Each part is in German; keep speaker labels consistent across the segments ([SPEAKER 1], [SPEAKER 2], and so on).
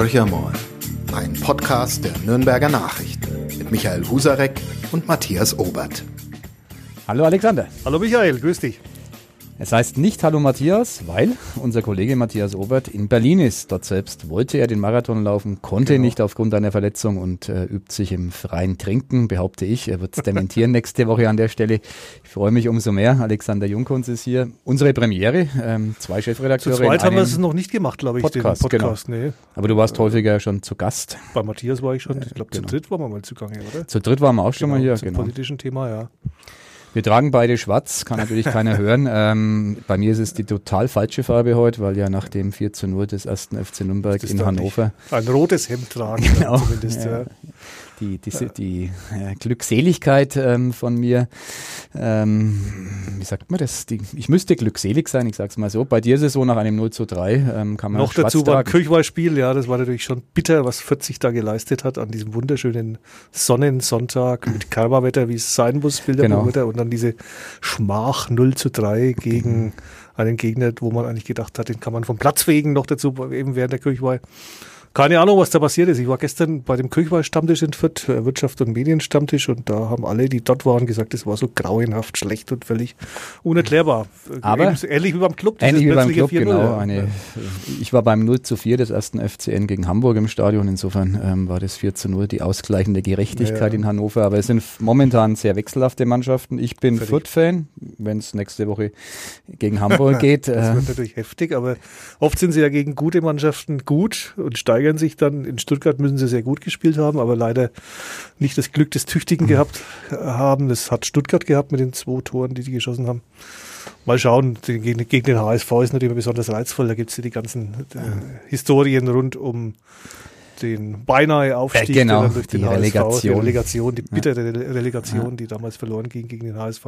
[SPEAKER 1] Horcher ein Podcast der Nürnberger Nachrichten mit Michael Husarek und Matthias Obert.
[SPEAKER 2] Hallo Alexander.
[SPEAKER 3] Hallo Michael, grüß dich.
[SPEAKER 2] Es heißt nicht Hallo Matthias, weil unser Kollege Matthias Obert in Berlin ist. Dort selbst wollte er den Marathon laufen, konnte genau. nicht aufgrund einer Verletzung und äh, übt sich im freien Trinken, behaupte ich. Er wird es dementieren nächste Woche an der Stelle. Ich freue mich umso mehr. Alexander Jungkunz ist hier. Unsere Premiere, ähm, zwei Chefredakteure.
[SPEAKER 3] Zu zweit haben wir es noch nicht gemacht, glaube ich,
[SPEAKER 2] Podcast, den Podcast. Genau. Nee. Aber du warst häufiger schon zu Gast.
[SPEAKER 3] Bei Matthias war ich schon, ich glaube, genau. zu dritt waren wir mal zugange, oder?
[SPEAKER 2] Zu dritt waren wir auch schon
[SPEAKER 3] genau,
[SPEAKER 2] mal hier,
[SPEAKER 3] zum genau. politischen Thema, ja.
[SPEAKER 2] Wir tragen beide schwarz, kann natürlich keiner hören. Ähm, bei mir ist es die total falsche Farbe heute, weil ja nach dem 4 zu 0 des ersten FC Nürnberg in Hannover.
[SPEAKER 3] Ein rotes Hemd tragen,
[SPEAKER 2] genau, zumindest. Ja. Ja die, die, ja. die äh, Glückseligkeit ähm, von mir, ähm, wie sagt man das? Die, ich müsste glückselig sein, ich sag's mal so. Bei dir ist es so, nach einem 0 zu 3 ähm, kann man
[SPEAKER 3] Noch dazu war ein Kirchweihspiel, ja, das war natürlich schon bitter, was 40 da geleistet hat an diesem wunderschönen Sonnensonntag mit Karma-Wetter, wie es sein muss, Bilderbuchwetter genau. und dann diese Schmach 0 zu 3 gegen mhm. einen Gegner, wo man eigentlich gedacht hat, den kann man vom Platz wegen noch dazu, eben während der Kirchweih. Keine Ahnung, was da passiert ist. Ich war gestern bei dem Kirchweih-Stammtisch in Fürth, äh, Wirtschaft- und Medienstammtisch, und da haben alle, die dort waren, gesagt, es war so grauenhaft schlecht und völlig unerklärbar.
[SPEAKER 2] Aber
[SPEAKER 3] Eben, ähnlich wie beim Club.
[SPEAKER 2] Ähnlich wie beim Club, genau. Eine, ich war beim 0 zu 4 des ersten FCN gegen Hamburg im Stadion. Insofern ähm, war das 4 zu 0 die ausgleichende Gerechtigkeit ja. in Hannover. Aber es sind momentan sehr wechselhafte Mannschaften. Ich bin Fürth-Fan, wenn es nächste Woche gegen Hamburg geht.
[SPEAKER 3] das wird äh, natürlich heftig, aber oft sind sie ja gegen gute Mannschaften gut und steigen steigern sich dann. In Stuttgart müssen sie sehr gut gespielt haben, aber leider nicht das Glück des Tüchtigen mhm. gehabt haben. Das hat Stuttgart gehabt mit den zwei Toren, die die geschossen haben. Mal schauen, gegen, gegen den HSV ist natürlich besonders reizvoll. Da gibt es ja die ganzen äh, Historien rund um den beinahe Aufstieg
[SPEAKER 2] ja, genau,
[SPEAKER 3] durch den
[SPEAKER 2] die
[SPEAKER 3] HSV,
[SPEAKER 2] Relegation.
[SPEAKER 3] die Relegation, die bittere ja. Relegation, die damals verloren ging gegen den HSV.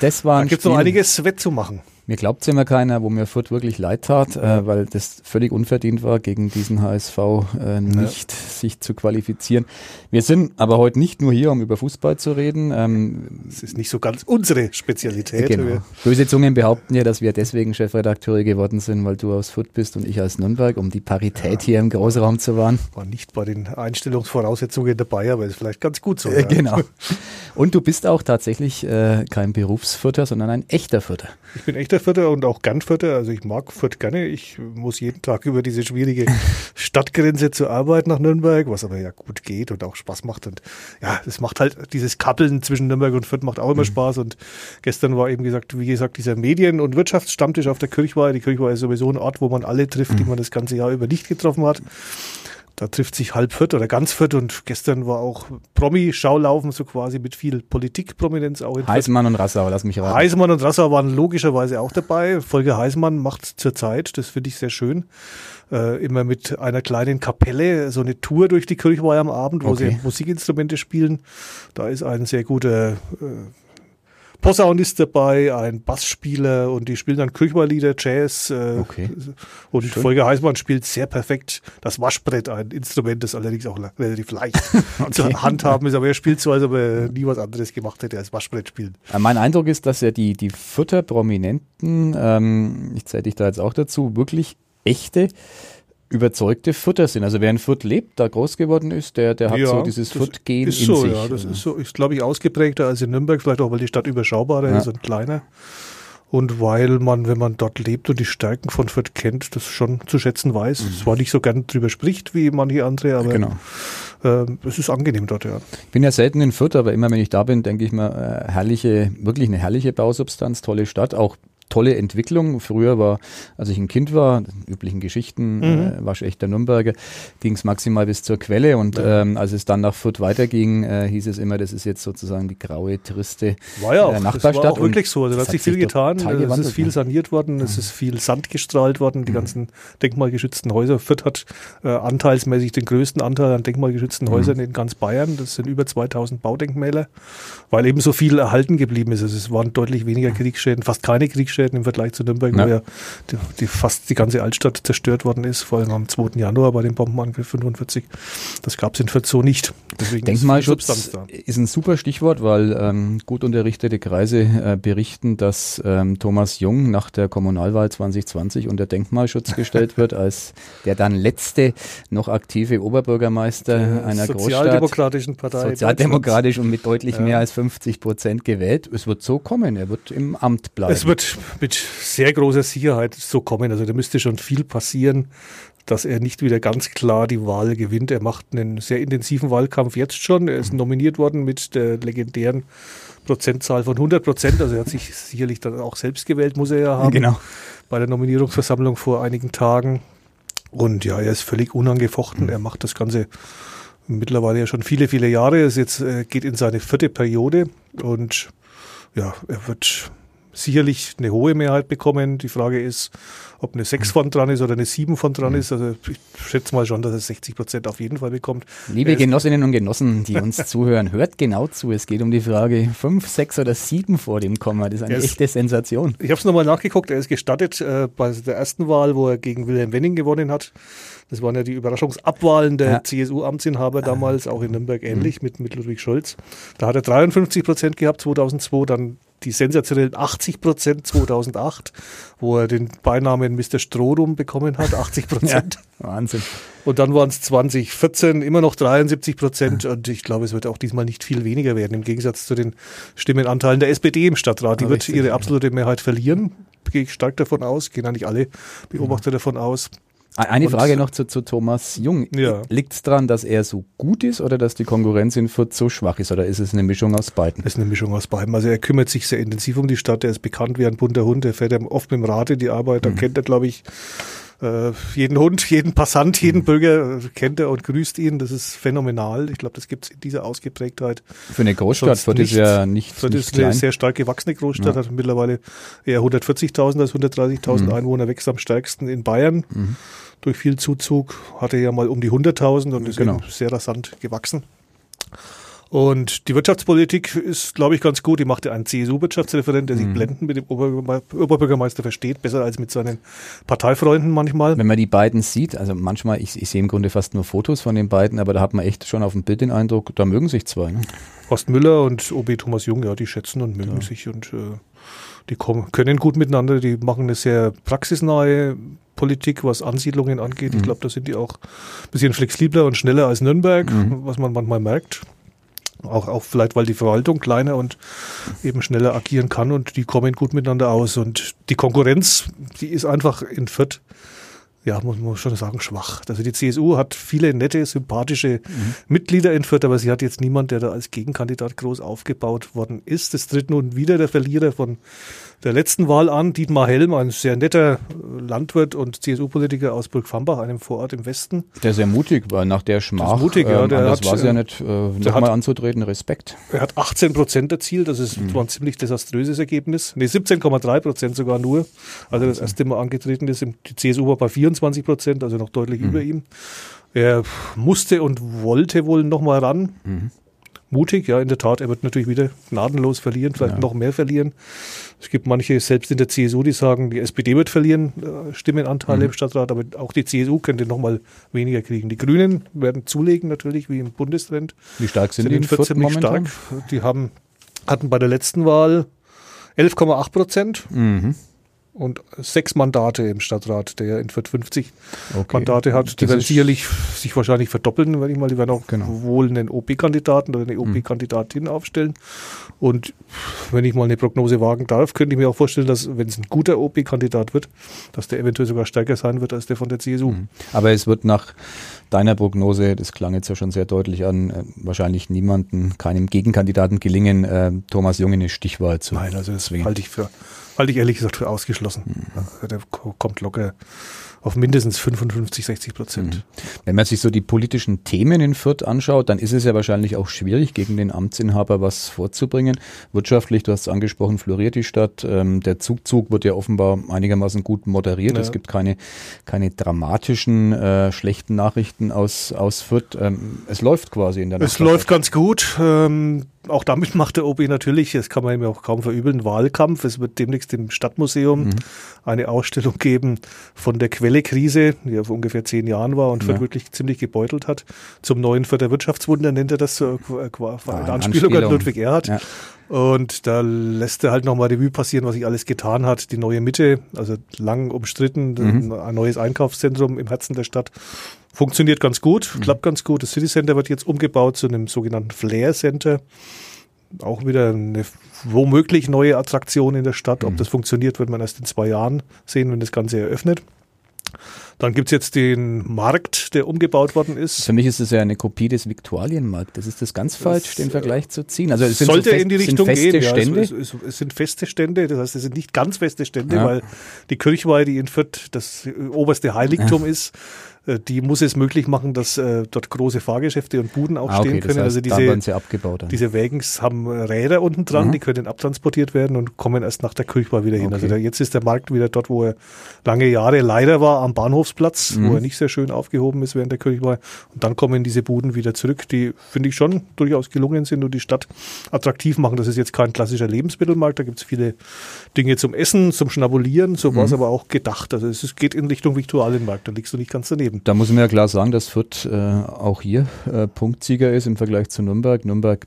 [SPEAKER 2] Das war
[SPEAKER 3] da gibt es noch einiges wettzumachen.
[SPEAKER 2] Mir glaubt es immer keiner, wo mir Fürth wirklich leid tat, äh, weil das völlig unverdient war, gegen diesen HSV äh, nicht ja. sich zu qualifizieren. Wir sind aber heute nicht nur hier, um über Fußball zu reden.
[SPEAKER 3] Ähm, das ist nicht so ganz unsere Spezialität.
[SPEAKER 2] Genau. Böse Zungen behaupten ja, dass wir deswegen Chefredakteure geworden sind, weil du aus Fürth bist und ich aus Nürnberg, um die Parität ja. hier im Großraum zu wahren.
[SPEAKER 3] War nicht bei den Einstellungsvoraussetzungen dabei, aber ist vielleicht ganz gut so.
[SPEAKER 2] Äh, genau. Und du bist auch tatsächlich äh, kein Berufsfürther, sondern ein echter Fürther.
[SPEAKER 3] Ich bin echter Fürther und auch gern Fürther. Also ich mag Fürth gerne. Ich muss jeden Tag über diese schwierige Stadtgrenze zur Arbeit nach Nürnberg, was aber ja gut geht und auch Spaß macht. Und ja, es macht halt dieses Kappeln zwischen Nürnberg und Fürth macht auch immer mhm. Spaß. Und gestern war eben gesagt, wie gesagt, dieser Medien- und Wirtschaftsstammtisch auf der Kirchweih. Die Kirchweih ist sowieso ein Ort, wo man alle trifft, mhm. die man das ganze Jahr über nicht getroffen hat. Da trifft sich halb Fürth oder ganz Fürth und gestern war auch Promi-Schaulaufen so quasi mit viel Politikprominenz auch in
[SPEAKER 2] Heißmann und Rassau, lass mich raten.
[SPEAKER 3] Heißmann und Rassau waren logischerweise auch dabei. Folge Heißmann macht zurzeit, das finde ich sehr schön, äh, immer mit einer kleinen Kapelle so eine Tour durch die Kirchweih am Abend, wo okay. sie Musikinstrumente spielen. Da ist ein sehr guter äh, Posaunist dabei, ein Bassspieler und die spielen dann Kirchweihlieder, Jazz. Äh,
[SPEAKER 2] okay.
[SPEAKER 3] Und Schön. Folge Heißmann spielt sehr perfekt das Waschbrett, ein Instrument, das allerdings auch relativ leicht okay. zur handhaben ist. Aber er spielt so, als ob er nie was anderes gemacht hätte als Waschbrett spielen.
[SPEAKER 2] Äh, mein Eindruck ist, dass er die, die Futter Prominenten, ähm, ich zähle dich da jetzt auch dazu, wirklich echte überzeugte Futter sind. Also wer in Fürth lebt, da groß geworden ist, der, der hat ja, so dieses Fürth-Gen in
[SPEAKER 3] so,
[SPEAKER 2] sich.
[SPEAKER 3] Ja, das ist so, ist glaube ich ausgeprägter als in Nürnberg, vielleicht auch, weil die Stadt überschaubarer ja. ist und kleiner. Und weil man, wenn man dort lebt und die Stärken von Fürth kennt, das schon zu schätzen weiß. Mhm. Zwar nicht so gern drüber spricht wie manche andere, aber
[SPEAKER 2] genau.
[SPEAKER 3] äh, es ist angenehm dort, ja.
[SPEAKER 2] Ich bin ja selten in Fürth, aber immer wenn ich da bin, denke ich mir, äh, herrliche, wirklich eine herrliche Bausubstanz, tolle Stadt, auch tolle Entwicklung. Früher war, als ich ein Kind war, üblichen Geschichten, mhm. äh, waschechter Nürnberger, ging es maximal bis zur Quelle und ja. ähm, als es dann nach Fürth weiterging, äh, hieß es immer, das ist jetzt sozusagen die graue, triste
[SPEAKER 3] war ja auch, äh, Nachbarstadt. Das war auch wirklich so. Also da hat sich viel getan. Es ist viel saniert worden, es ist viel Sand gestrahlt worden, die mhm. ganzen denkmalgeschützten Häuser. Fürth hat äh, anteilsmäßig den größten Anteil an denkmalgeschützten mhm. Häusern in ganz Bayern. Das sind über 2000 Baudenkmäler, weil eben so viel erhalten geblieben ist. Also es waren deutlich weniger Kriegsschäden, fast keine Kriegsschäden Schäden im Vergleich zu Nürnberg,
[SPEAKER 2] Ja.
[SPEAKER 3] wo ja die, die fast die ganze Altstadt zerstört worden ist, vor allem am 2. Januar bei dem Bombenangriff 45. Das gab es in Fürth so nicht. Deswegen ist
[SPEAKER 2] Denkmalschutz
[SPEAKER 3] da.
[SPEAKER 2] ist ein super Stichwort, weil ähm, gut unterrichtete Kreise äh, berichten, dass ähm, Thomas Jung nach der Kommunalwahl 2020 unter Denkmalschutz gestellt wird, als der dann letzte noch aktive Oberbürgermeister einer Großstadt.
[SPEAKER 3] Sozialdemokratischen Partei.
[SPEAKER 2] Sozialdemokratisch und mit deutlich
[SPEAKER 3] Ja.
[SPEAKER 2] mehr als 50 Prozent gewählt. Es wird so kommen, er wird im Amt bleiben.
[SPEAKER 3] Es wird mit sehr großer Sicherheit so kommen. Also da müsste schon viel passieren, dass er nicht wieder ganz klar die Wahl gewinnt. Er macht einen sehr intensiven Wahlkampf jetzt schon. Er ist nominiert worden mit der legendären Prozentzahl von 100 Prozent. Also er hat sich sicherlich dann auch selbst gewählt, muss er ja haben.
[SPEAKER 2] Genau.
[SPEAKER 3] Bei der Nominierungsversammlung vor einigen Tagen. Und ja, er ist völlig unangefochten. Er macht das Ganze mittlerweile ja schon viele, viele Jahre. Es jetzt äh, geht in seine vierte Periode und ja, er wird sicherlich eine hohe Mehrheit bekommen. Die Frage ist, ob eine 6 von dran ist oder eine 7 von dran ist. Also ich schätze mal schon, dass er 60 Prozent auf jeden Fall bekommt.
[SPEAKER 2] Liebe Genossinnen und Genossen, die uns zuhören, hört genau zu. Es geht um die Frage 5, 6 oder 7 vor dem Komma. Das ist eine
[SPEAKER 3] ist-
[SPEAKER 2] echte Sensation.
[SPEAKER 3] Ich habe es nochmal nachgeguckt. Er ist gestattet äh, bei der ersten Wahl, wo er gegen Wilhelm Wenning gewonnen hat. Das waren ja die Überraschungsabwahlen der
[SPEAKER 2] Ja.
[SPEAKER 3] CSU-Amtsinhaber damals, auch in Nürnberg ähnlich mit, mit Ludwig Scholz. Da hat er 53 Prozent gehabt 2002, dann die sensationellen 80 Prozent 2008, wo er den Beinamen Mr. Strohrum bekommen hat, 80 Prozent.
[SPEAKER 2] Wahnsinn.
[SPEAKER 3] Und dann waren es 2014 immer noch 73 Prozent und ich glaube, es wird auch diesmal nicht viel weniger werden, im Gegensatz zu den Stimmenanteilen der SPD im Stadtrat. Die
[SPEAKER 2] Ja,
[SPEAKER 3] wird
[SPEAKER 2] richtig,
[SPEAKER 3] ihre
[SPEAKER 2] ja.
[SPEAKER 3] absolute Mehrheit verlieren, gehe ich stark davon aus, gehen eigentlich alle Beobachter davon aus.
[SPEAKER 2] Eine
[SPEAKER 3] Und-
[SPEAKER 2] Frage noch zu, zu Thomas Jung.
[SPEAKER 3] Ja.
[SPEAKER 2] Liegt es daran, dass er so gut ist oder dass die Konkurrenz in Fürth so schwach ist? Oder ist es eine Mischung aus beiden?
[SPEAKER 3] Das ist eine Mischung aus beidem. Also er kümmert sich sehr intensiv um die Stadt, er ist bekannt wie ein bunter Hund, er fährt oft mit dem Rad in die Arbeit, da kennt er, glaube ich, äh, jeden Hund, jeden Passant, jeden Bürger äh, kennt er und grüßt ihn. Das ist phänomenal. Ich glaube, das gibt es in dieser Ausgeprägtheit
[SPEAKER 2] Für eine Großstadt ist
[SPEAKER 3] nicht.
[SPEAKER 2] ja nicht,
[SPEAKER 3] Fürth
[SPEAKER 2] nicht
[SPEAKER 3] ist eine
[SPEAKER 2] klein.
[SPEAKER 3] sehr stark gewachsene Großstadt,
[SPEAKER 2] Ja.
[SPEAKER 3] hat mittlerweile eher 140.000 als 130.000
[SPEAKER 2] Mhm.
[SPEAKER 3] Einwohner, wächst am stärksten in Bayern
[SPEAKER 2] Mhm.
[SPEAKER 3] durch viel Zuzug, hatte ja mal um die 100.000 und ist
[SPEAKER 2] Genau.
[SPEAKER 3] sehr rasant gewachsen. Und die Wirtschaftspolitik ist, glaube ich, ganz gut. Die macht ja einen CSU-Wirtschaftsreferent, der sich
[SPEAKER 2] Mhm.
[SPEAKER 3] blendend mit dem Oberbürgerme- Oberbürgermeister versteht, besser als mit seinen Parteifreunden manchmal.
[SPEAKER 2] Wenn man die beiden sieht, also manchmal, ich, ich sehe im Grunde fast nur Fotos von den beiden, aber da hat man echt schon auf dem Bild den Eindruck, da mögen sich zwei. Ne?
[SPEAKER 3] Horst Müller und OB Thomas Jung, ja, die schätzen und mögen sich und äh, die kommen, können gut miteinander. Die machen eine sehr praxisnahe Politik, was Ansiedlungen angeht. Ich glaube, da sind die auch ein bisschen flexibler und schneller als Nürnberg,
[SPEAKER 2] Mhm.
[SPEAKER 3] was man manchmal merkt. Auch, auch vielleicht, weil die Verwaltung kleiner und eben schneller agieren kann und die kommen gut miteinander aus. Und die Konkurrenz, die ist einfach in Fürth, ja, muss man schon sagen, schwach. Also die CSU hat viele nette, sympathische Mitglieder in Fürth, aber sie hat jetzt niemand, der da als Gegenkandidat groß aufgebaut worden ist. Es tritt nun wieder der Verlierer von der letzten Wahl an, Dietmar Helm, ein sehr netter äh, Landwirt und CSU-Politiker aus Burgfambach, einem Vorort im Westen.
[SPEAKER 2] Der sehr mutig, weil nach der Schmach,
[SPEAKER 3] mutig, ja, der
[SPEAKER 2] anders
[SPEAKER 3] hat,
[SPEAKER 2] war es ja
[SPEAKER 3] äh,
[SPEAKER 2] nicht, äh,
[SPEAKER 3] der
[SPEAKER 2] nochmal anzutreten, Respekt.
[SPEAKER 3] Er hat 18 Prozent erzielt, das ist, war ein ziemlich desaströses Ergebnis. Nee, 17,3 Prozent sogar nur. Also das erste Mal angetreten ist. Die CSU war bei 24 Prozent, also noch deutlich über ihm. Er musste und wollte wohl nochmal ran. Mutig, ja, in der Tat. Er wird natürlich wieder gnadenlos verlieren, vielleicht
[SPEAKER 2] Ja.
[SPEAKER 3] noch mehr verlieren. Es gibt manche, selbst in der CSU, die sagen, die SPD wird verlieren, äh, Stimmenanteile im Stadtrat, aber auch die CSU könnte nochmal weniger kriegen. Die Grünen werden zulegen, natürlich, wie im Bundestrend
[SPEAKER 2] Wie stark sind,
[SPEAKER 3] sind
[SPEAKER 2] die
[SPEAKER 3] in Fürth ziemlich
[SPEAKER 2] momentan?
[SPEAKER 3] stark. Die haben, hatten bei der letzten Wahl 11,8 Prozent
[SPEAKER 2] Mhm.
[SPEAKER 3] Und sechs Mandate im Stadtrat, der ja in Fürth 50
[SPEAKER 2] Okay.
[SPEAKER 3] Mandate hat. Die
[SPEAKER 2] Das
[SPEAKER 3] werden sicherlich sich wahrscheinlich verdoppeln, wenn ich mal. Die werden auch
[SPEAKER 2] Genau.
[SPEAKER 3] wohl einen OP-Kandidaten oder eine OP-Kandidatin aufstellen. Und wenn ich mal eine Prognose wagen darf, könnte ich mir auch vorstellen, dass, wenn es ein guter OP-Kandidat wird, dass der eventuell sogar stärker sein wird als der von der CSU.
[SPEAKER 2] Mhm. Aber es wird nach deiner Prognose, das klang jetzt ja schon sehr deutlich an, äh, wahrscheinlich niemanden, keinem Gegenkandidaten gelingen, äh, Thomas Jung in eine Stichwahl zu
[SPEAKER 3] Nein, also das halte ich für, halte ich ehrlich gesagt für ausgeschlossen. Also der ko- kommt locker auf mindestens 55, 60 Prozent.
[SPEAKER 2] Wenn man sich so die politischen Themen in Fürth anschaut, dann ist es ja wahrscheinlich auch schwierig, gegen den Amtsinhaber was vorzubringen. Wirtschaftlich, du hast es angesprochen, floriert die Stadt. Ähm, der Zugzug wird ja offenbar einigermaßen gut moderiert.
[SPEAKER 3] Ja.
[SPEAKER 2] Es gibt keine, keine dramatischen, äh, schlechten Nachrichten aus, aus Fürth. Ähm, es läuft quasi in der
[SPEAKER 3] Es
[SPEAKER 2] Nachbarschaft.
[SPEAKER 3] läuft ganz gut. Ähm, auch damit macht der OB natürlich, das kann man ihm auch kaum verübeln, Wahlkampf. Es wird demnächst im Stadtmuseum mhm. eine Ausstellung geben von der Quelle-Krise, die ja vor ungefähr zehn Jahren war und ja. wirklich ziemlich gebeutelt hat. Zum neuen Vierter Wirtschaftswunder nennt er das, äh, eine Anspielung an Ludwig Erhard. Ja. Und da lässt er halt nochmal Revue passieren, was sich alles getan hat. Die neue Mitte, also lang umstritten, mhm. ein neues Einkaufszentrum im Herzen der Stadt. Funktioniert ganz gut, mhm. klappt ganz gut. Das City Center wird jetzt umgebaut zu einem sogenannten Flair Center. Auch wieder eine womöglich neue Attraktion in der Stadt. Mhm. Ob das funktioniert, wird man erst in zwei Jahren sehen, wenn das Ganze eröffnet. Dann gibt's jetzt den Markt, der umgebaut worden ist.
[SPEAKER 2] Für mich ist es ja eine Kopie des Viktualienmarktes. Ist das ganz falsch, das, den Vergleich zu ziehen? Also es
[SPEAKER 3] sind sollte
[SPEAKER 2] so
[SPEAKER 3] in die Richtung
[SPEAKER 2] feste
[SPEAKER 3] gehen.
[SPEAKER 2] Stände?
[SPEAKER 3] Ja, es, es, es, sind feste Stände, das heißt, es sind nicht ganz feste Stände, ja. weil die Kirchweih, die in Fürth das oberste Heiligtum ja. ist, die muss es möglich machen, dass äh, dort große Fahrgeschäfte und Buden auch ah, okay, stehen können.
[SPEAKER 2] Das
[SPEAKER 3] heißt,
[SPEAKER 2] also diese, abgebaut,
[SPEAKER 3] diese Wägens haben Räder unten dran, mhm. die können abtransportiert werden und kommen erst nach der Kirchbar wieder hin. Okay. Also da, jetzt ist der Markt wieder dort, wo er lange Jahre leider war, am Bahnhofsplatz, mhm. wo er nicht sehr schön aufgehoben ist während der Kirchbar. Und dann kommen diese Buden wieder zurück, die finde ich schon durchaus gelungen sind und die Stadt attraktiv machen. Das ist jetzt kein klassischer Lebensmittelmarkt, da gibt es viele Dinge zum Essen, zum Schnabulieren, so war es mhm. aber auch gedacht. Also es geht in Richtung Viktualienmarkt, da liegst du nicht ganz daneben
[SPEAKER 2] eben. Da muss man ja klar sagen, dass Fürth äh, auch hier äh, Punktsieger ist im Vergleich zu Nürnberg. Nürnberg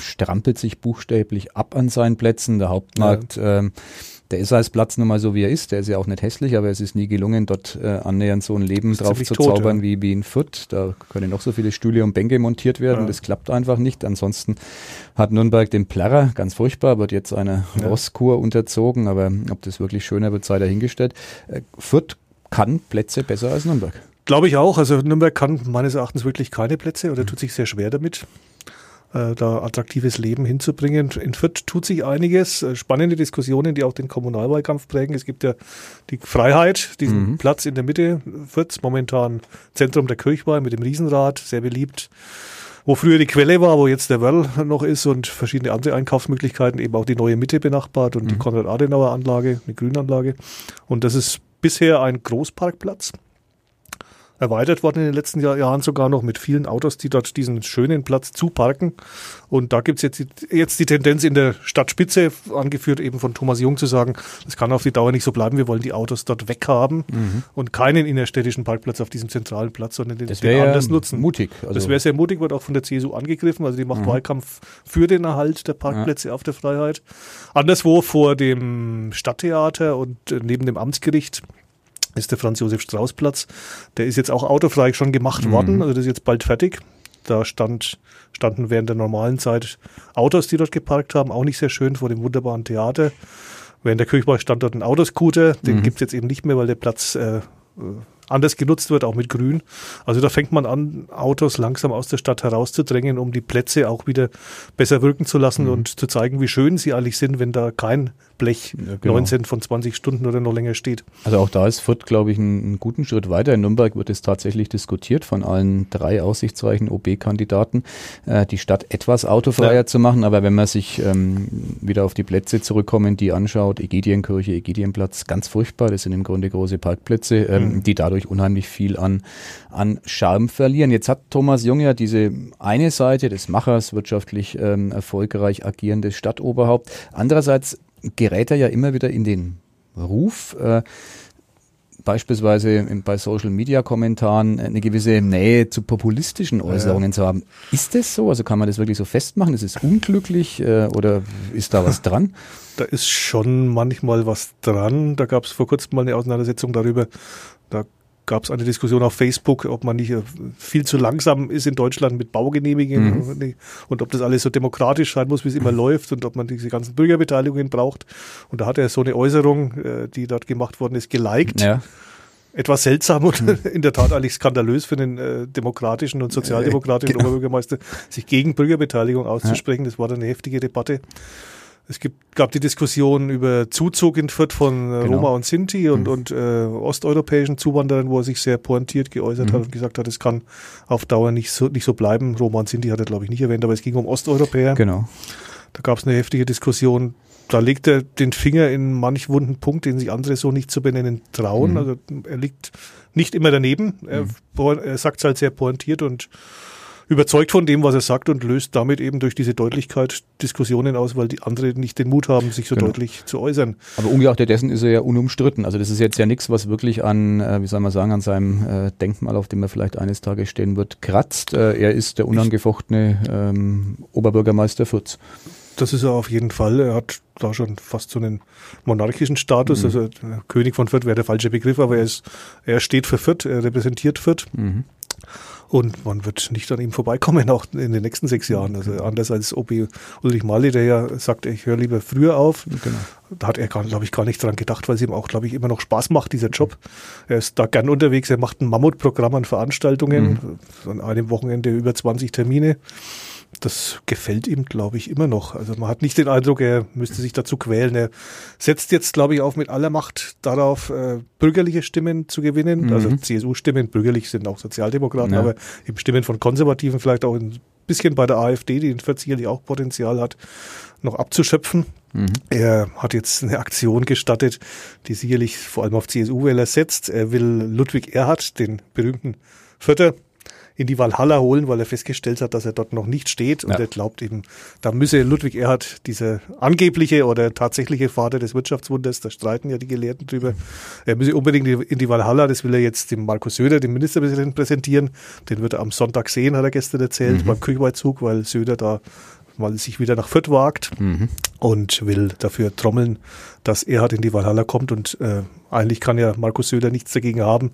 [SPEAKER 2] strampelt sich buchstäblich ab an seinen Plätzen. Der Hauptmarkt, ja. ähm, der ist als Platz nun mal so, wie er ist. Der ist ja auch nicht hässlich, aber es ist nie gelungen, dort äh, annähernd so ein Leben drauf zu tot, zaubern ja. wie, wie in Fürth. Da können noch so viele Stühle und Bänke montiert werden. Ja. Das klappt einfach nicht. Ansonsten hat Nürnberg den Plärrer, ganz furchtbar, wird jetzt eine Rosskur unterzogen, aber ob das wirklich schöner wird, sei dahingestellt. Äh, Fürth kann Plätze besser als Nürnberg.
[SPEAKER 3] Glaube ich auch. Also Nürnberg kann meines Erachtens wirklich keine Plätze oder tut sich sehr schwer damit, äh, da attraktives Leben hinzubringen. In Fürth tut sich einiges. Äh, spannende Diskussionen, die auch den Kommunalwahlkampf prägen. Es gibt ja die Freiheit, diesen mhm. Platz in der Mitte Fürth, momentan Zentrum der Kirchweih mit dem Riesenrad, sehr beliebt wo früher die Quelle war, wo jetzt der Wörl noch ist und verschiedene andere Einkaufsmöglichkeiten, eben auch die neue Mitte benachbart und mhm. die Konrad-Adenauer-Anlage, eine Grünanlage. Und das ist bisher ein Großparkplatz erweitert worden in den letzten Jahr, Jahren sogar noch mit vielen Autos, die dort diesen schönen Platz zuparken. Und da gibt's jetzt, jetzt die Tendenz in der Stadtspitze, angeführt eben von Thomas Jung, zu sagen, das kann auf die Dauer nicht so bleiben, wir wollen die Autos dort weghaben mhm. und keinen innerstädtischen Parkplatz auf diesem zentralen Platz, sondern den,
[SPEAKER 2] das den anders
[SPEAKER 3] ja nutzen.
[SPEAKER 2] Mutig.
[SPEAKER 3] Also das wäre sehr mutig, wird auch von der CSU angegriffen, also die macht mhm. Wahlkampf für den Erhalt der Parkplätze ja. auf der Freiheit. Anderswo vor dem Stadttheater und neben dem Amtsgericht ist der Franz-Josef-Strauß-Platz. Der ist jetzt auch autofrei schon gemacht mhm. worden, also das ist jetzt bald fertig. Da stand, standen während der normalen Zeit Autos, die dort geparkt haben, auch nicht sehr schön vor dem wunderbaren Theater. Während der Kirchbach stand dort ein Autoscooter, den mhm. gibt's jetzt eben nicht mehr, weil der Platz äh, anders genutzt wird, auch mit Grün. Also da fängt man an, Autos langsam aus der Stadt herauszudrängen, um die Plätze auch wieder besser wirken zu lassen mhm. und zu zeigen, wie schön sie eigentlich sind, wenn da kein Blech ja, genau. 19 von 20 Stunden oder noch länger steht.
[SPEAKER 2] Also auch da ist Fürth, glaube ich, einen, einen, guten Schritt weiter. In Nürnberg wird es tatsächlich diskutiert von allen drei aussichtsreichen OB-Kandidaten, äh, die Stadt etwas autofreier ja. zu machen. Aber wenn man sich ähm, wieder auf die Plätze zurückkommen, die anschaut, Egidienkirche, Egidienplatz, ganz furchtbar. Das sind im Grunde große Parkplätze, ähm, mhm. die dadurch unheimlich viel an, an Charme verlieren. Jetzt hat Thomas Jung ja diese eine Seite des Machers, wirtschaftlich ähm, erfolgreich agierendes Stadtoberhaupt. Andererseits gerät er ja immer wieder in den Ruf, äh, beispielsweise bei Social Media Kommentaren eine gewisse Nähe zu populistischen Äußerungen ja. zu haben. Ist das so? Also kann man das wirklich so festmachen? Ist es unglücklich äh, oder ist da was dran?
[SPEAKER 3] Da ist schon manchmal was dran. Da gab es vor kurzem mal eine Auseinandersetzung darüber. Da gab es eine Diskussion auf Facebook, ob man nicht äh, viel zu langsam ist in Deutschland mit Baugenehmigungen mhm. und ob das alles so demokratisch sein muss, wie es immer läuft und ob man diese ganzen Bürgerbeteiligungen braucht. Und da hat er so eine Äußerung, äh, die dort gemacht worden ist, geliked. Ja. Etwas seltsam und mhm. in der Tat eigentlich skandalös für den äh, demokratischen und sozialdemokratischen genau. Oberbürgermeister, sich gegen Bürgerbeteiligung auszusprechen. Ja. Das war dann eine heftige Debatte. Es gibt, gab die Diskussion über Zuzug in Fürth von äh, genau. Roma und Sinti und, mhm. und äh, osteuropäischen Zuwanderern, wo er sich sehr pointiert geäußert mhm. hat und gesagt hat, es kann auf Dauer nicht so, nicht so bleiben. Roma und Sinti hat er, glaube ich, nicht erwähnt, aber es ging um Osteuropäer.
[SPEAKER 2] Genau.
[SPEAKER 3] Da gab es eine heftige Diskussion. Da legt er den Finger in manch wunden Punkt, den sich andere so nicht zu benennen trauen. Mhm. Also er liegt nicht immer daneben. Er, mhm. er sagt es halt sehr pointiert und überzeugt von dem, was er sagt und löst damit eben durch diese Deutlichkeit Diskussionen aus, weil die anderen nicht den Mut haben, sich so genau. deutlich zu äußern.
[SPEAKER 2] Aber ungeachtet dessen ist er ja unumstritten. Also das ist jetzt ja nichts, was wirklich an, äh, wie soll man sagen, an seinem äh, Denkmal, auf dem er vielleicht eines Tages stehen wird, kratzt. Äh, er ist der unangefochtene ähm, Oberbürgermeister Fürth.
[SPEAKER 3] Das ist er auf jeden Fall. Er hat da schon fast so einen monarchischen Status. Mhm. Also König von Fürth wäre der falsche Begriff, aber er, ist, er steht für Fürth, er repräsentiert Fürth. Mhm. Und man wird nicht an ihm vorbeikommen, auch in den nächsten sechs Jahren. Also anders als OP Ulrich Mali, der ja sagt, ich höre lieber früher auf. Genau. Da hat er, glaube ich, gar nicht dran gedacht, weil es ihm auch, glaube ich, immer noch Spaß macht, dieser Job. Er ist da gern unterwegs, er macht ein Mammutprogramm an Veranstaltungen, mhm. an einem Wochenende über 20 Termine das gefällt ihm, glaube ich, immer noch. Also man hat nicht den Eindruck, er müsste sich dazu quälen. Er setzt jetzt, glaube ich, auch mit aller Macht darauf, äh, bürgerliche Stimmen zu gewinnen. Mhm. Also CSU-Stimmen, bürgerlich sind auch Sozialdemokraten, ja. aber eben Stimmen von Konservativen, vielleicht auch ein bisschen bei der AfD, die in 40 sicherlich auch Potenzial hat, noch abzuschöpfen. Mhm. Er hat jetzt eine Aktion gestattet, die sicherlich vor allem auf CSU-Wähler setzt. Er will Ludwig Erhard, den berühmten Vierter, in die Walhalla holen, weil er festgestellt hat, dass er dort noch nicht steht. Und ja. er glaubt eben, da müsse Ludwig Erhard, dieser angebliche oder tatsächliche Vater des Wirtschaftswunders, da streiten ja die Gelehrten drüber, er müsse unbedingt in die Walhalla, das will er jetzt dem Markus Söder, dem Ministerpräsidenten, präsentieren. Den wird er am Sonntag sehen, hat er gestern erzählt, mhm. beim Küchweizug, weil Söder da mal sich wieder nach Fürth wagt mhm. und will dafür trommeln, dass Erhard in die Walhalla kommt und äh, eigentlich kann ja Markus Söder nichts dagegen haben,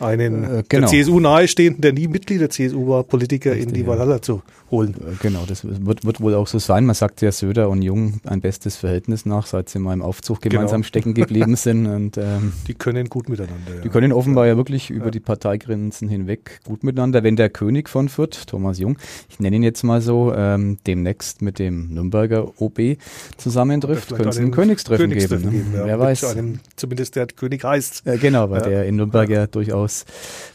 [SPEAKER 3] einen äh, genau. der CSU nahestehenden, der nie Mitglied der CSU war, Politiker Richtig, in die Valhalla ja. zu holen.
[SPEAKER 2] Äh, genau, das wird, wird wohl auch so sein. Man sagt ja Söder und Jung ein bestes Verhältnis nach, seit sie mal im Aufzug genau. gemeinsam genau. stecken geblieben sind. Und,
[SPEAKER 3] ähm, die können gut miteinander.
[SPEAKER 2] Ja. Die können offenbar ja wirklich über die Parteigrenzen hinweg gut miteinander. Wenn der König von Fürth, Thomas Jung, ich nenne ihn jetzt mal so, ähm, demnächst mit dem Nürnberger OB zusammentrifft, könnte es einen Königstreffen, Königstreffen geben.
[SPEAKER 3] geben
[SPEAKER 2] Wer weiß.
[SPEAKER 3] Einem, zumindest der König heißt.
[SPEAKER 2] Äh, genau, weil der in Nürnberg ja durchaus.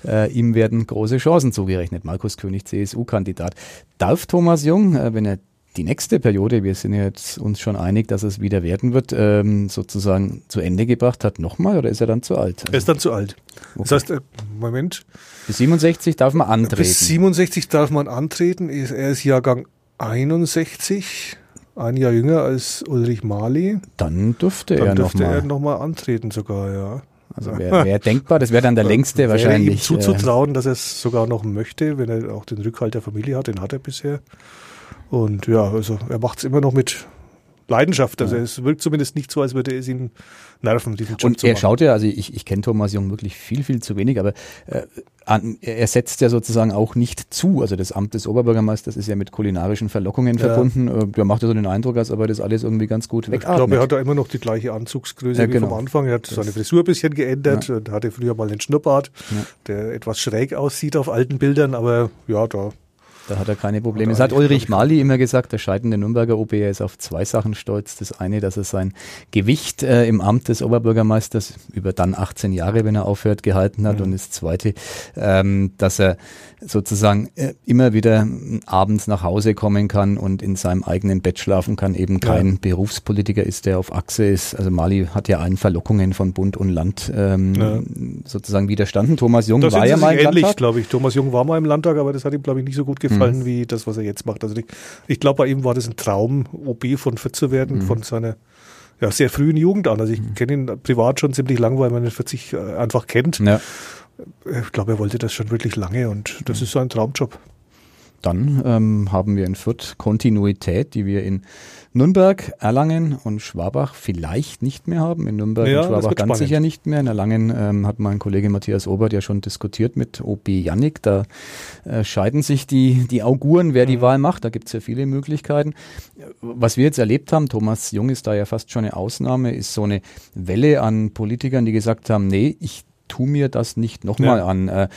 [SPEAKER 2] Äh, ihm werden große Chancen zugerechnet. Markus König, CSU-Kandidat. Darf Thomas Jung, äh, wenn er die nächste Periode, wir sind jetzt uns schon einig, dass es wieder werden wird, ähm, sozusagen zu Ende gebracht hat, nochmal oder ist er dann zu alt?
[SPEAKER 3] Er ist dann zu alt. Okay. Das heißt, äh, Moment.
[SPEAKER 2] Bis 67 darf man antreten. Bis
[SPEAKER 3] 67 darf man antreten. Er ist Jahrgang 61 ein Jahr jünger als Ulrich Mali.
[SPEAKER 2] Dann dürfte dann er nochmal
[SPEAKER 3] noch mal antreten sogar, ja.
[SPEAKER 2] Also wäre wär denkbar, das wäre dann der längste wahrscheinlich. Ihm
[SPEAKER 3] zuzutrauen, dass er es sogar noch möchte, wenn er auch den Rückhalt der Familie hat, den hat er bisher. Und ja, also er macht es immer noch mit Leidenschaft. Also ja. es wirkt zumindest nicht so, als würde es ihn nerven,
[SPEAKER 2] diesen Job Und er schaut ja, also ich, ich kenne Thomas Jung wirklich viel, viel zu wenig, aber äh, an, er setzt ja sozusagen auch nicht zu. Also das Amt des Oberbürgermeisters ist ja mit kulinarischen Verlockungen ja. verbunden. Äh, der macht ja so den Eindruck, als ob er das alles irgendwie ganz gut weg.
[SPEAKER 3] Ich glaube, er hat da immer noch die gleiche Anzugsgröße ja, genau. wie vom Anfang. Er hat das seine Frisur ein bisschen geändert und hatte früher mal einen Schnurrbart, der etwas schräg aussieht auf alten Bildern, aber ja, da
[SPEAKER 2] da hat er keine Probleme. Das hat Ulrich Mali immer gesagt, der scheidende Nürnberger OB, er ist auf zwei Sachen stolz. Das eine, dass er sein Gewicht äh, im Amt des Oberbürgermeisters über dann 18 Jahre, wenn er aufhört, gehalten hat. Mhm. Und das zweite, ähm, dass er sozusagen äh, immer wieder abends nach Hause kommen kann und in seinem eigenen Bett schlafen kann, eben kein ja. Berufspolitiker ist, der auf Achse ist. Also Mali hat ja allen Verlockungen von Bund und Land ähm, ja. sozusagen widerstanden. Thomas Jung das war ja mal im ähnlich,
[SPEAKER 3] glaube ich. Thomas Jung war mal im Landtag, aber das hat ihm, glaube ich, nicht so gut gefallen mhm. wie das, was er jetzt macht. Also ich, ich glaube, bei ihm war das ein Traum, OB von Fit zu werden, mhm. von seiner ja, sehr frühen Jugend an. Also ich mhm. kenne ihn privat schon ziemlich lang, weil man ihn 40 äh, einfach kennt. Ja ich glaube, er wollte das schon wirklich lange und das ist so ein Traumjob.
[SPEAKER 2] Dann ähm, haben wir in Fürth Kontinuität, die wir in Nürnberg, Erlangen und Schwabach vielleicht nicht mehr haben. In Nürnberg ja, und Schwabach ganz spannend. sicher nicht mehr. In Erlangen ähm, hat mein Kollege Matthias Obert ja schon diskutiert mit OB Jannik. Da äh, scheiden sich die, die Auguren, wer mhm. die Wahl macht. Da gibt es ja viele Möglichkeiten. Was wir jetzt erlebt haben, Thomas Jung ist da ja fast schon eine Ausnahme, ist so eine Welle an Politikern, die gesagt haben, nee, ich tu mir das nicht nochmal ja. an. Äh,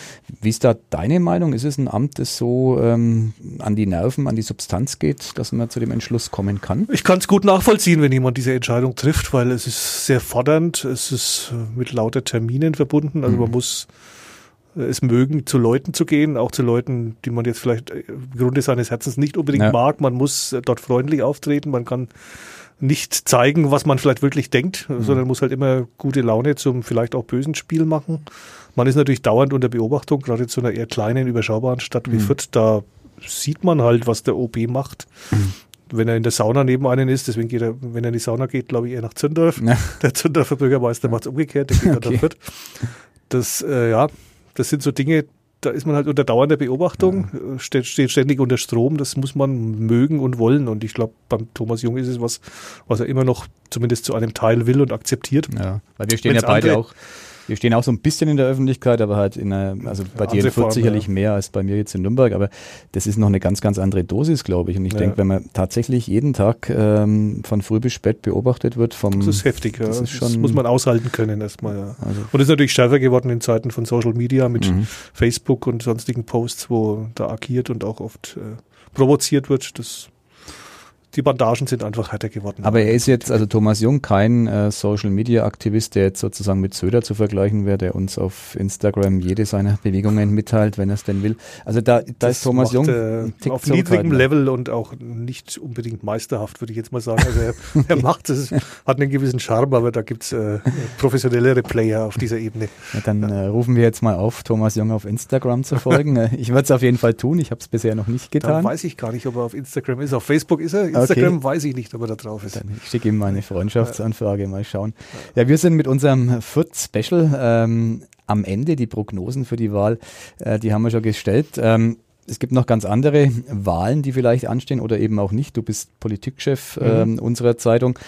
[SPEAKER 2] wie ist da deine Meinung? Ist es ein Amt, das so ähm, an die Nerven, an die Substanz geht, dass man zu dem Entschluss kommen kann?
[SPEAKER 3] Ich kann es gut nachvollziehen, wenn jemand diese Entscheidung trifft, weil es ist sehr fordernd, es ist äh, mit lauter Terminen verbunden, also mhm. man muss äh, es mögen, zu Leuten zu gehen, auch zu Leuten, die man jetzt vielleicht im Grunde seines Herzens nicht unbedingt ja. mag. Man muss dort freundlich auftreten, man kann nicht zeigen, was man vielleicht wirklich denkt, mhm. sondern muss halt immer gute Laune zum vielleicht auch bösen Spiel machen. Man ist natürlich dauernd unter Beobachtung, gerade zu einer eher kleinen, überschaubaren Stadt wie mhm. Fürth, da sieht man halt, was der OB macht. Mhm. Wenn er in der Sauna neben einen ist, deswegen geht er, wenn er in die Sauna geht, glaube ich, eher nach Zündorf. Ja. Der Zündorfer Bürgermeister macht es umgekehrt, der geht okay. nach Fürth. Das, äh, ja, das sind so Dinge, da ist man halt unter dauernder Beobachtung, ja. steht, steht ständig unter Strom, das muss man mögen und wollen. Und ich glaube, beim Thomas Jung ist es was, was er immer noch zumindest zu einem Teil will und akzeptiert.
[SPEAKER 2] Ja, weil wir stehen Wenn's ja beide auch wir stehen auch so ein bisschen in der Öffentlichkeit, aber halt in einer, also bei dir in Fürth sicherlich ja. mehr als bei mir jetzt in Nürnberg, aber das ist noch eine ganz, ganz andere Dosis, glaube ich. Und ich ja. denke, wenn man tatsächlich jeden Tag ähm, von früh bis spät beobachtet wird vom...
[SPEAKER 3] Das ist heftig, ja. Das, ist schon, das muss man aushalten können erstmal, ja. Also und ist natürlich stärker geworden in Zeiten von Social Media mit mhm. Facebook und sonstigen Posts, wo da agiert und auch oft äh, provoziert wird. Das die Bandagen sind einfach härter geworden.
[SPEAKER 2] Aber er ist jetzt, also Thomas Jung, kein äh, Social Media Aktivist, der jetzt sozusagen mit Söder zu vergleichen wäre, der uns auf Instagram jede seiner Bewegungen mitteilt, wenn er es denn will. Also da, da ist Thomas macht, Jung
[SPEAKER 3] äh, auf niedrigem Level und auch nicht unbedingt meisterhaft, würde ich jetzt mal sagen. Also er, er macht es, hat einen gewissen Charme, aber da gibt es äh, professionellere Player auf dieser Ebene.
[SPEAKER 2] Ja, dann ja. Äh, rufen wir jetzt mal auf, Thomas Jung auf Instagram zu folgen. Äh, ich würde es auf jeden Fall tun. Ich habe es bisher noch nicht getan.
[SPEAKER 3] Da weiß ich gar nicht, ob er auf Instagram ist. Auf Facebook ist er. Instagram okay. weiß ich nicht, ob er da drauf ist. Dann
[SPEAKER 2] ich schicke ihm meine Freundschaftsanfrage, mal schauen. Ja, wir sind mit unserem Foot Special ähm, am Ende. Die Prognosen für die Wahl, äh, die haben wir schon gestellt. Ähm, es gibt noch ganz andere Wahlen, die vielleicht anstehen oder eben auch nicht. Du bist Politikchef mhm. ähm, unserer Zeitung.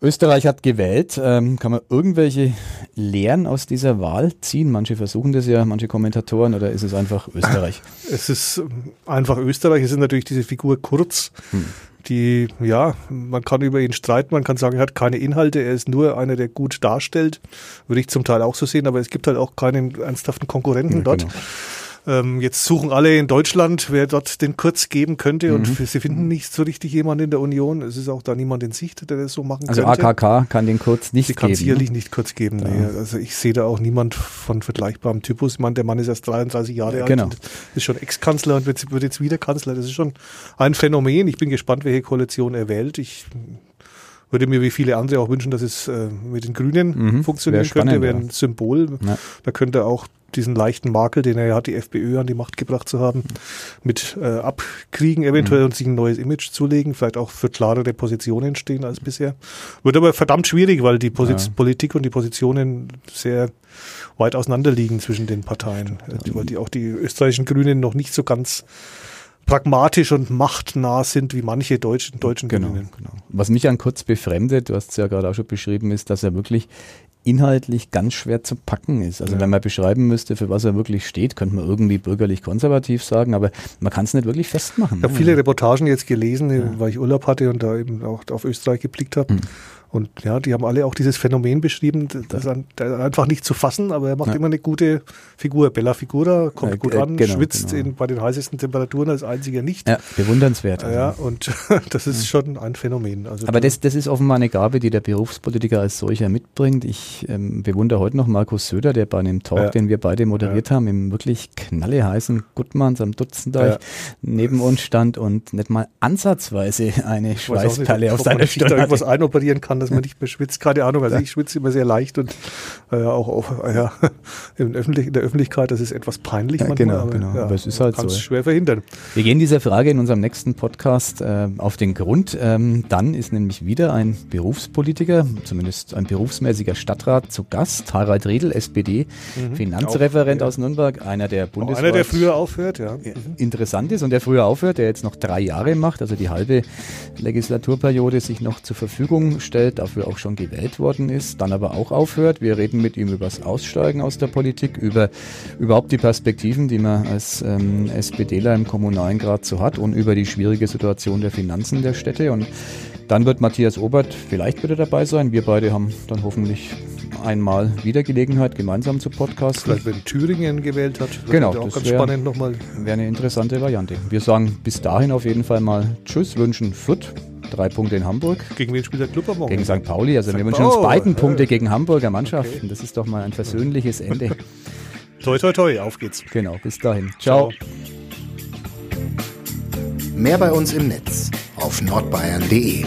[SPEAKER 2] Österreich hat gewählt. Ähm, kann man irgendwelche Lehren aus dieser Wahl ziehen? Manche versuchen das ja, manche Kommentatoren, oder ist es einfach Österreich?
[SPEAKER 3] Es ist einfach Österreich. Es ist natürlich diese Figur Kurz, hm. Die, ja, man kann über ihn streiten, man kann sagen, er hat keine Inhalte, er ist nur einer, der gut darstellt. Würde ich zum Teil auch so sehen, aber es gibt halt auch keinen ernsthaften Konkurrenten ja, dort. Genau. Ähm, jetzt suchen alle in Deutschland, wer dort den Kurz geben könnte mhm. und sie finden nicht so richtig jemanden in der Union. Es ist auch da niemand in Sicht, der das so machen
[SPEAKER 2] also
[SPEAKER 3] könnte.
[SPEAKER 2] Also AKK kann den Kurz nicht sie geben. Sie kann
[SPEAKER 3] sicherlich ne? nicht Kurz geben. Nee. Also ich sehe da auch niemand von vergleichbarem Typus. Ich meine, der Mann ist erst 33 Jahre alt
[SPEAKER 2] genau.
[SPEAKER 3] und ist schon Ex-Kanzler und wird, jetzt wieder Kanzler. Das ist schon ein Phänomen. Ich bin gespannt, welche Koalition er wählt. Ich würde mir wie viele andere auch wünschen, dass es äh, mit den Grünen mhm, funktionieren könnte, wäre ein Symbol. Ja. Da könnte auch diesen leichten Makel, den er ja hat, die FPÖ an die Macht gebracht zu haben, mit äh, abkriegen eventuell mhm. und sich ein neues Image zulegen, vielleicht auch für klarere Positionen stehen als bisher. Wird aber verdammt schwierig, weil die Posit ja. Politik und die Positionen sehr weit auseinander liegen zwischen den Parteien, ja. weil die auch die österreichischen Grünen noch nicht so ganz pragmatisch und machtnah sind wie manche deutschen, deutschen
[SPEAKER 2] genau, Grünen. Genau. Was mich an Kurz befremdet, du hast es ja gerade auch schon beschrieben, ist, dass er wirklich inhaltlich ganz schwer zu packen ist. Also ja. wenn man beschreiben müsste, für was er wirklich steht, könnte man irgendwie bürgerlich-konservativ sagen, aber man kann es nicht wirklich festmachen.
[SPEAKER 3] Ich habe ne? viele Reportagen jetzt gelesen, ja. weil ich Urlaub hatte und da eben auch auf Österreich geblickt habe. Mhm. Und ja, die haben alle auch dieses Phänomen beschrieben, das ist einfach nicht zu fassen, aber er macht ja. immer eine gute Figur. Bella Figura kommt ja, gut äh, an, genau, schwitzt genau. In, bei den heißesten Temperaturen als einziger nicht.
[SPEAKER 2] Ja, bewundernswert.
[SPEAKER 3] Also. Ja, und das ist schon ein Phänomen.
[SPEAKER 2] Also aber das, das ist offenbar eine Gabe, die der Berufspolitiker als solcher mitbringt. Ich ähm, bewundere heute noch Markus Söder, der bei einem Talk, den wir beide moderiert haben, im wirklich knalleheißen Gutmanns am Dutzendeich neben uns stand und nicht mal ansatzweise eine Schweißperle auf seiner Stirn
[SPEAKER 3] da irgendwas einoperieren kann dass man nicht mehr schwitzt. Keine Ahnung, also ich schwitze immer sehr leicht und äh, auch auf, äh, ja, in, öffentlich, in, der Öffentlichkeit, das ist etwas peinlich
[SPEAKER 2] manchmal. Genau, aber, genau. Ja, aber es ist halt so.
[SPEAKER 3] schwer verhindern.
[SPEAKER 2] Wir gehen dieser Frage in unserem nächsten Podcast äh, auf den Grund. Ähm, dann ist nämlich wieder ein Berufspolitiker, zumindest ein berufsmäßiger Stadtrat zu Gast, Harald Redl, SPD, mhm. Finanzreferent auch, ja. aus Nürnberg, einer der Bundesrat.
[SPEAKER 3] Einer, der früher aufhört, ja. Mhm.
[SPEAKER 2] Interessant ist und der früher aufhört, der jetzt noch drei Jahre macht, also die halbe Legislaturperiode sich noch zur Verfügung stellt dafür auch schon gewählt worden ist, dann aber auch aufhört. Wir reden mit ihm über das Aussteigen aus der Politik, über überhaupt die Perspektiven, die man als ähm, SPDler im kommunalen Grad so hat und über die schwierige Situation der Finanzen der Städte. Und dann wird Matthias Obert vielleicht wieder dabei sein. Wir beide haben dann hoffentlich einmal wieder Gelegenheit, gemeinsam zu podcasten.
[SPEAKER 3] Vielleicht, wenn Thüringen gewählt hat.
[SPEAKER 2] Genau, auch das wäre wär eine interessante Variante. Wir sagen bis dahin auf jeden Fall mal Tschüss, wünschen Fürth Drei Punkte in Hamburg.
[SPEAKER 3] Gegen wen spielt der Club am
[SPEAKER 2] Morgen? Gegen St. Pauli. Also St. wir wünschen uns beiden Punkte gegen Hamburger Mannschaften. Okay. Das ist doch mal ein versöhnliches Ende.
[SPEAKER 3] toi, toi, toi. Auf geht's.
[SPEAKER 2] Genau. Bis dahin. Ciao. Ciao.
[SPEAKER 1] Mehr bei uns im Netz auf nordbayern.de